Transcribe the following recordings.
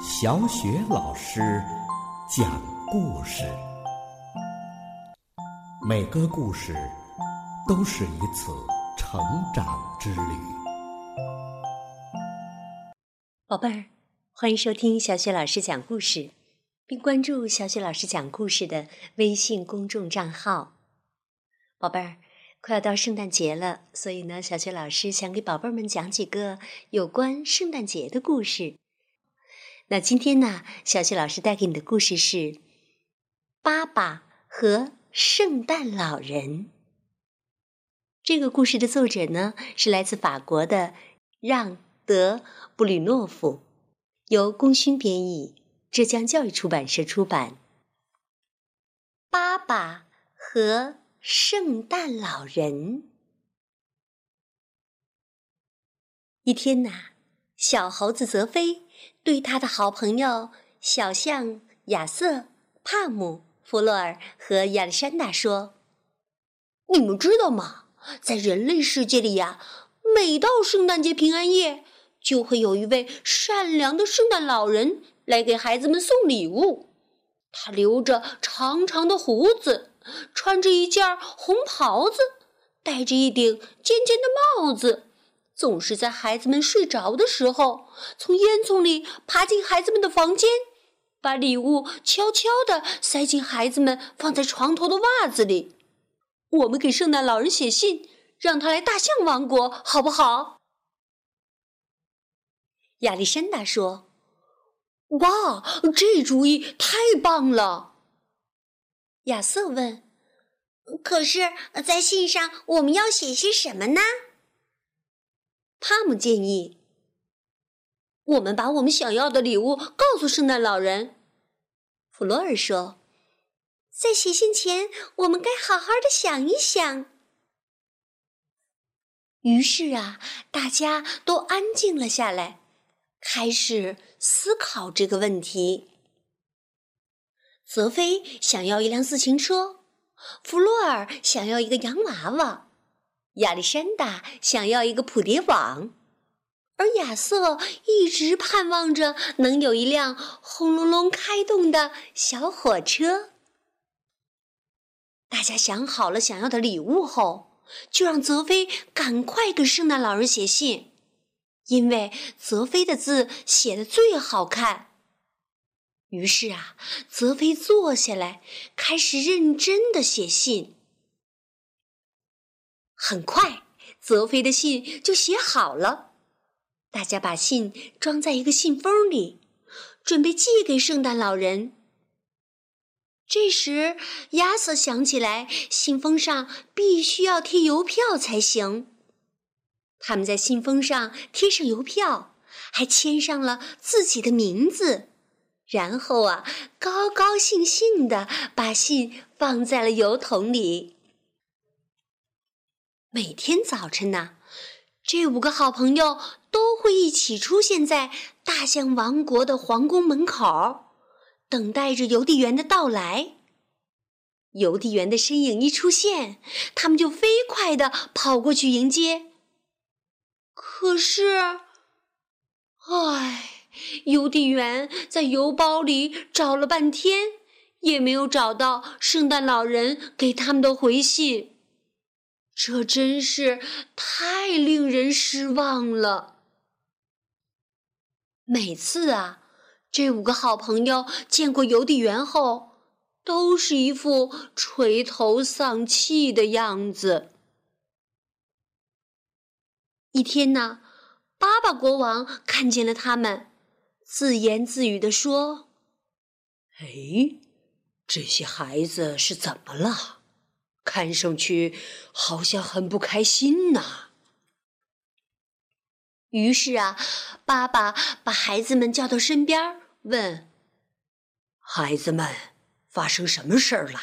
小雪老师讲故事，每个故事都是一次成长之旅。宝贝儿，欢迎收听小雪老师讲故事，并关注小雪老师讲故事的微信公众账号。宝贝儿，快要到圣诞节了，所以呢，小雪老师想给宝贝们讲几个有关圣诞节的故事。那今天呢，小雪老师带给你的故事是《爸爸和圣诞老人》。这个故事的作者呢是来自法国的让·德·布吕诺夫，由功勋编译，浙江教育出版社出版。爸爸和圣诞老人。一天呐，小猴子泽飞。对他的好朋友小象亚瑟、帕姆、弗洛尔和亚历山大说：“你们知道吗？在人类世界里呀，每到圣诞节平安夜，就会有一位善良的圣诞老人来给孩子们送礼物。他留着长长的胡子，穿着一件红袍子，戴着一顶尖尖的帽子。”总是在孩子们睡着的时候，从烟囱里爬进孩子们的房间，把礼物悄悄地塞进孩子们放在床头的袜子里。我们给圣诞老人写信，让他来大象王国，好不好？亚历山大说：“哇，这主意太棒了！”亚瑟问：“可是，在信上我们要写些什么呢？”帕姆建议：“我们把我们想要的礼物告诉圣诞老人。”弗洛尔说：“在写信前，我们该好好的想一想。”于是啊，大家都安静了下来，开始思考这个问题。泽菲想要一辆自行车，弗洛尔想要一个洋娃娃。亚历山大想要一个捕蝶网，而亚瑟一直盼望着能有一辆轰隆隆开动的小火车。大家想好了想要的礼物后，就让泽菲赶快给圣诞老人写信，因为泽菲的字写的最好看。于是啊，泽菲坐下来，开始认真的写信。很快，泽菲的信就写好了。大家把信装在一个信封里，准备寄给圣诞老人。这时，亚瑟想起来，信封上必须要贴邮票才行。他们在信封上贴上邮票，还签上了自己的名字，然后啊，高高兴兴地把信放在了邮筒里。每天早晨呢，这五个好朋友都会一起出现在大象王国的皇宫门口，等待着邮递员的到来。邮递员的身影一出现，他们就飞快地跑过去迎接。可是，唉，邮递员在邮包里找了半天，也没有找到圣诞老人给他们的回信。这真是太令人失望了。每次啊，这五个好朋友见过邮递员后，都是一副垂头丧气的样子。一天呢，巴巴国王看见了他们，自言自语地说：“哎，这些孩子是怎么了？”看上去好像很不开心呐。于是啊，爸爸把孩子们叫到身边，问：“孩子们，发生什么事儿了？”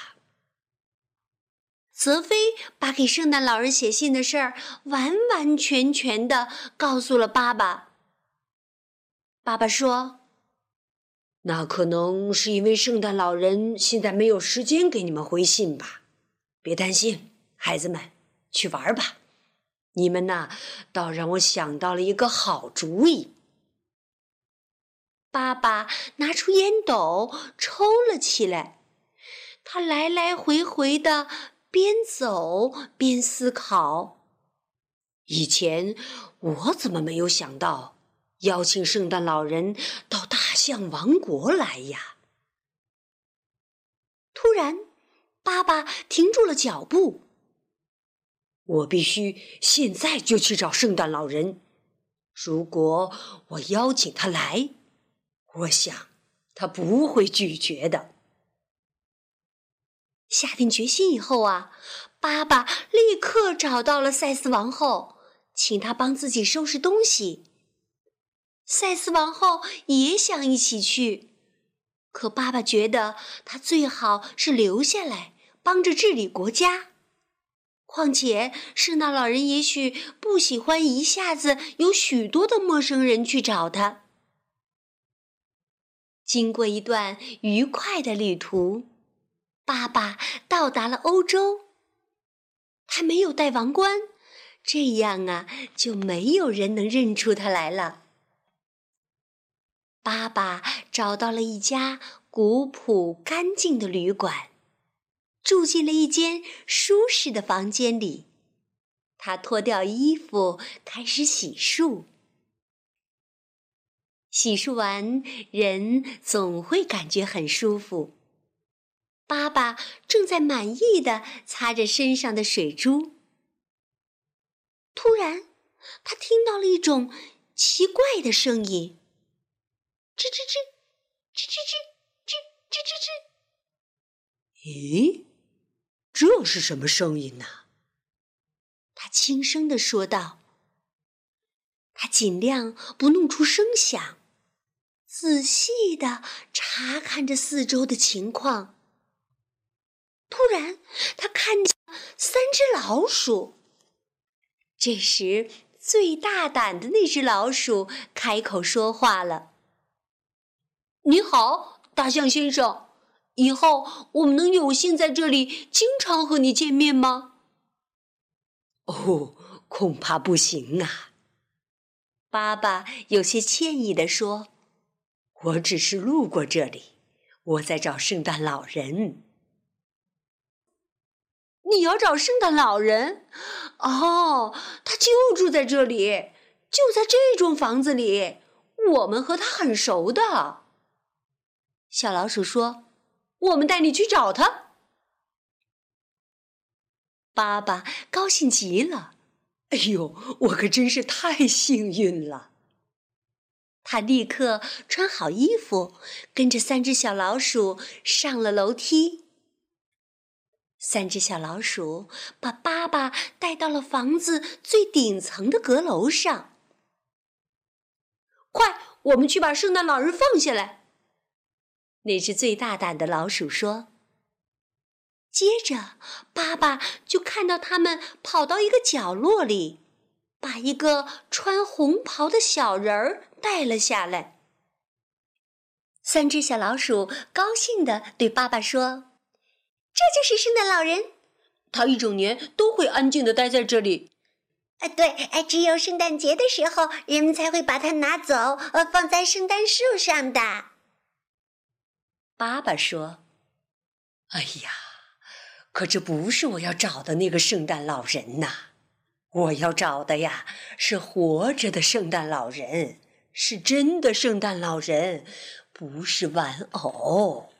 泽飞把给圣诞老人写信的事儿完完全全的告诉了爸爸。爸爸说：“那可能是因为圣诞老人现在没有时间给你们回信吧。”别担心，孩子们，去玩吧。你们呐，倒让我想到了一个好主意。爸爸拿出烟斗抽了起来，他来来回回的边走边思考。以前我怎么没有想到邀请圣诞老人到大象王国来呀？突然，爸爸停住了脚步。我必须现在就去找圣诞老人。如果我邀请他来，我想他不会拒绝的。下定决心以后啊，爸爸立刻找到了赛斯王后，请他帮自己收拾东西。赛斯王后也想一起去，可爸爸觉得他最好是留下来帮着治理国家。况且，圣诞老人也许不喜欢一下子有许多的陌生人去找他。经过一段愉快的旅途，爸爸到达了欧洲。他没有戴王冠，这样啊，就没有人能认出他来了。爸爸找到了一家古朴干净的旅馆。住进了一间舒适的房间里，他脱掉衣服，开始洗漱。洗漱完，人总会感觉很舒服。爸爸正在满意的擦着身上的水珠，突然，他听到了一种奇怪的声音：吱吱吱，吱吱吱，吱吱吱吱。咦？这是什么声音呢？他轻声的说道。他尽量不弄出声响，仔细的查看着四周的情况。突然，他看见三只老鼠。这时，最大胆的那只老鼠开口说话了：“你好，大象先生。”以后我们能有幸在这里经常和你见面吗？哦，恐怕不行啊。爸爸有些歉意地说：“我只是路过这里，我在找圣诞老人。”你要找圣诞老人？哦，他就住在这里，就在这幢房子里。我们和他很熟的。小老鼠说。我们带你去找他。爸爸高兴极了，哎呦，我可真是太幸运了！他立刻穿好衣服，跟着三只小老鼠上了楼梯。三只小老鼠把爸爸带到了房子最顶层的阁楼上。快，我们去把圣诞老人放下来。那只最大胆的老鼠说：“接着，爸爸就看到他们跑到一个角落里，把一个穿红袍的小人儿带了下来。”三只小老鼠高兴地对爸爸说：“这就是圣诞老人，他一整年都会安静地待在这里。啊，对，哎，只有圣诞节的时候，人们才会把它拿走，呃，放在圣诞树上的。”爸爸说：“哎呀，可这不是我要找的那个圣诞老人呐！我要找的呀是活着的圣诞老人，是真的圣诞老人，不是玩偶。”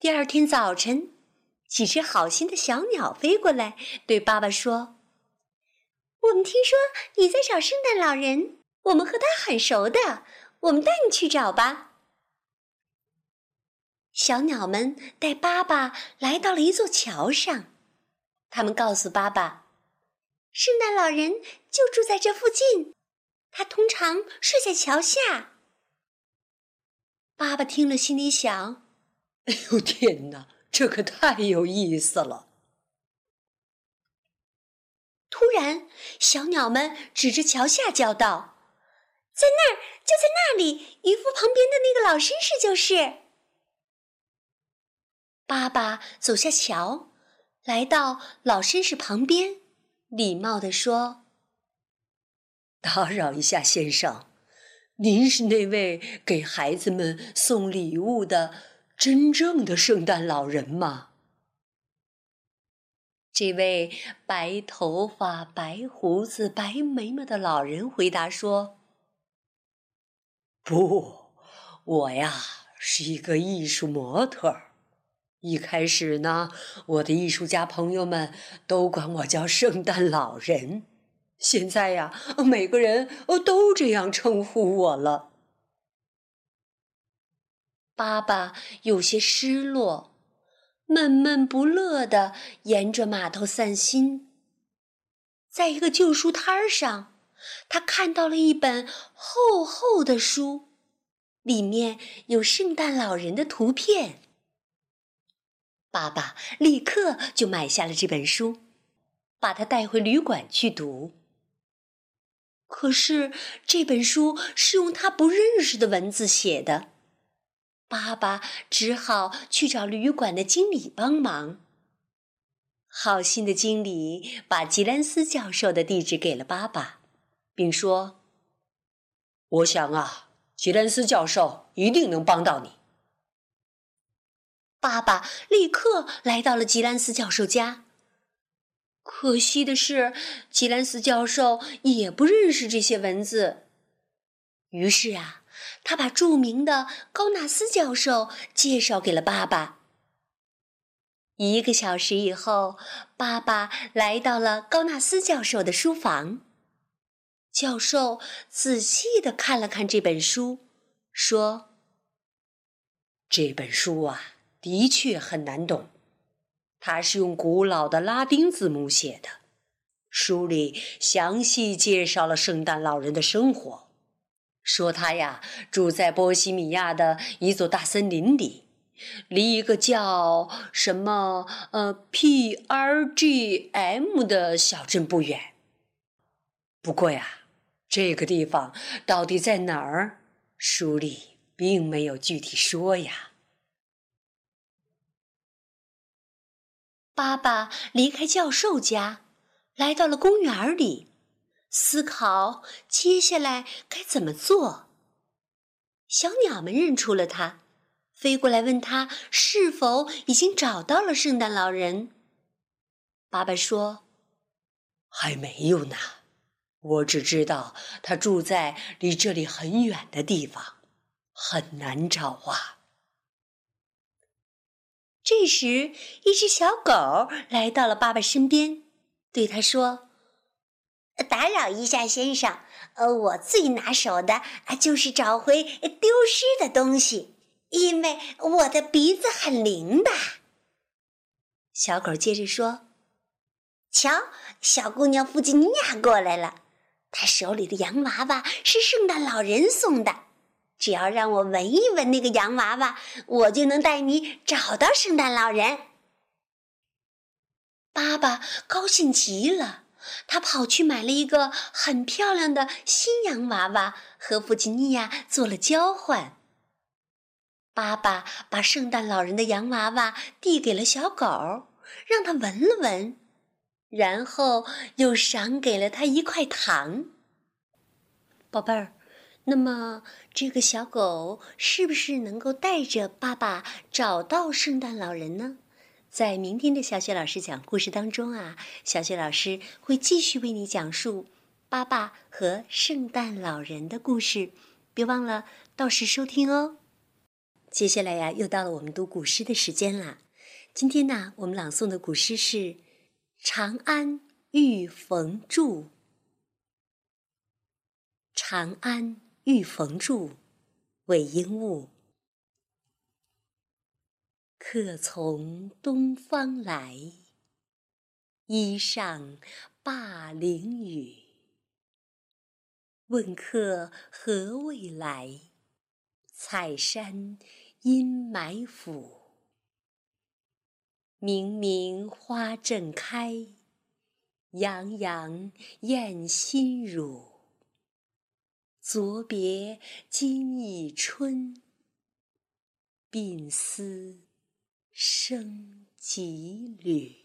第二天早晨，几只好心的小鸟飞过来，对爸爸说：“我们听说你在找圣诞老人，我们和他很熟的。”我们带你去找吧。小鸟们带爸爸来到了一座桥上，他们告诉爸爸，圣诞老人就住在这附近，他通常睡在桥下。爸爸听了，心里想：“哎呦天哪，这可太有意思了！”突然，小鸟们指着桥下叫道。在那儿，就在那里，渔夫旁边的那个老绅士就是。爸爸走下桥，来到老绅士旁边，礼貌地说：“打扰一下，先生，您是那位给孩子们送礼物的真正的圣诞老人吗？”这位白头发、白胡子、白眉毛的老人回答说：“不，我呀是一个艺术模特。一开始呢，我的艺术家朋友们都管我叫圣诞老人。现在呀，每个人都这样称呼我了。”爸爸有些失落。闷闷不乐地沿着码头散心，在一个旧书摊上，他看到了一本厚厚的书，里面有圣诞老人的图片。爸爸立刻就买下了这本书，把它带回旅馆去读。可是这本书是用他不认识的文字写的。爸爸只好去找旅馆的经理帮忙。好心的经理把吉兰斯教授的地址给了爸爸，并说：“我想啊，吉兰斯教授一定能帮到你。”爸爸立刻来到了吉兰斯教授家。可惜的是，吉兰斯教授也不认识这些文字。于是啊。他把著名的高纳斯教授介绍给了爸爸。一个小时以后，爸爸来到了高纳斯教授的书房。教授仔细的看了看这本书，说：“这本书啊，的确很难懂。它是用古老的拉丁字母写的，书里详细介绍了圣诞老人的生活。”说他呀住在波西米亚的一座大森林里，离一个叫什么呃 P R G M 的小镇不远。不过呀，这个地方到底在哪儿，书里并没有具体说呀。爸爸离开教授家，来到了公园里。思考接下来该怎么做。小鸟们认出了他，飞过来问他是否已经找到了圣诞老人。爸爸说：“还没有呢，我只知道他住在离这里很远的地方，很难找啊。”这时，一只小狗来到了爸爸身边，对他说。打扰一下，先生。呃，我最拿手的啊，就是找回丢失的东西，因为我的鼻子很灵的。小狗接着说：“瞧，小姑娘弗吉尼亚过来了，他手里的洋娃娃是圣诞老人送的。只要让我闻一闻那个洋娃娃，我就能带你找到圣诞老人。”爸爸高兴极了。他跑去买了一个很漂亮的新洋娃娃，和弗吉尼亚做了交换。爸爸把圣诞老人的洋娃娃递给了小狗，让它闻了闻，然后又赏给了他一块糖。宝贝儿，那么这个小狗是不是能够带着爸爸找到圣诞老人呢？在明天的小雪老师讲故事当中啊，小雪老师会继续为你讲述爸爸和圣诞老人的故事，别忘了到时收听哦。接下来呀，又到了我们读古诗的时间啦。今天呢，我们朗诵的古诗是《长安遇逢住》。长安遇逢住，韦应物。客从东方来，衣上灞陵雨。问客何未来？采山阴霾府。明明花正开，洋洋燕心乳。昨别今已春，鬓丝。生几缕？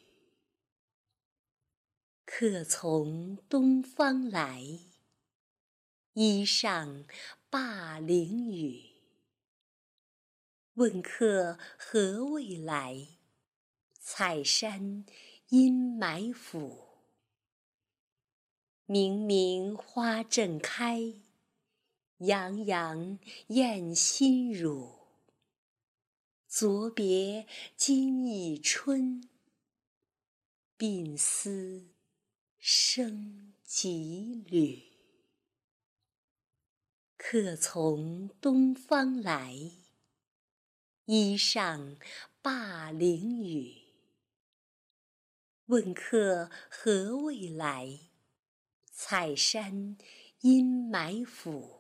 客从东方来，衣上灞陵雨。问客何未来？采山阴霾府。明明花正开，洋洋艳心乳。昨别今已春，鬓丝生几缕。客从东方来，衣上灞陵雨。问客何未来？采山阴埋府。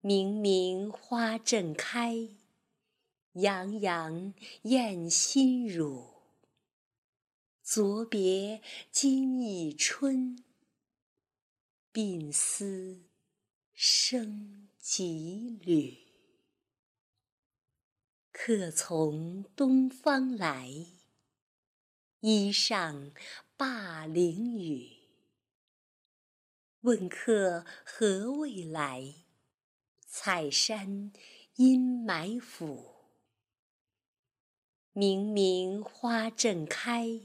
明明花正开。洋洋艳心乳。昨别今已春，鬓丝生几缕。客从东方来，衣上灞陵雨。问客何未来？采山阴霾府。明明花正开，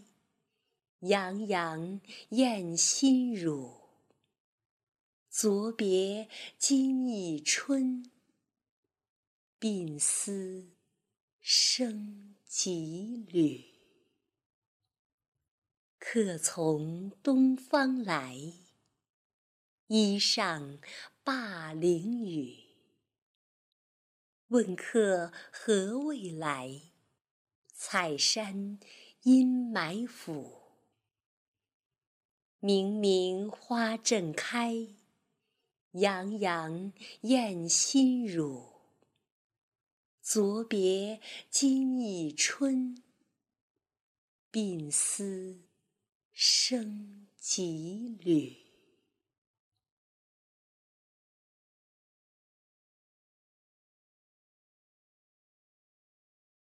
洋洋艳心乳。昨别今已春，鬓丝生几缕。客从东方来，衣上灞陵雨。问客何未来？采山阴霾府。明明花正开，洋洋艳新乳。昨别今已春，鬓丝生几缕。